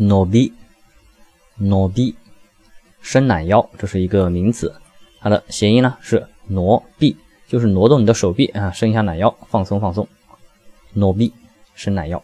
挪臂挪臂伸懒腰这是一个名词。它的谐音呢是挪臂就是挪动你的手臂啊伸一下懒腰放松放松。挪臂伸懒腰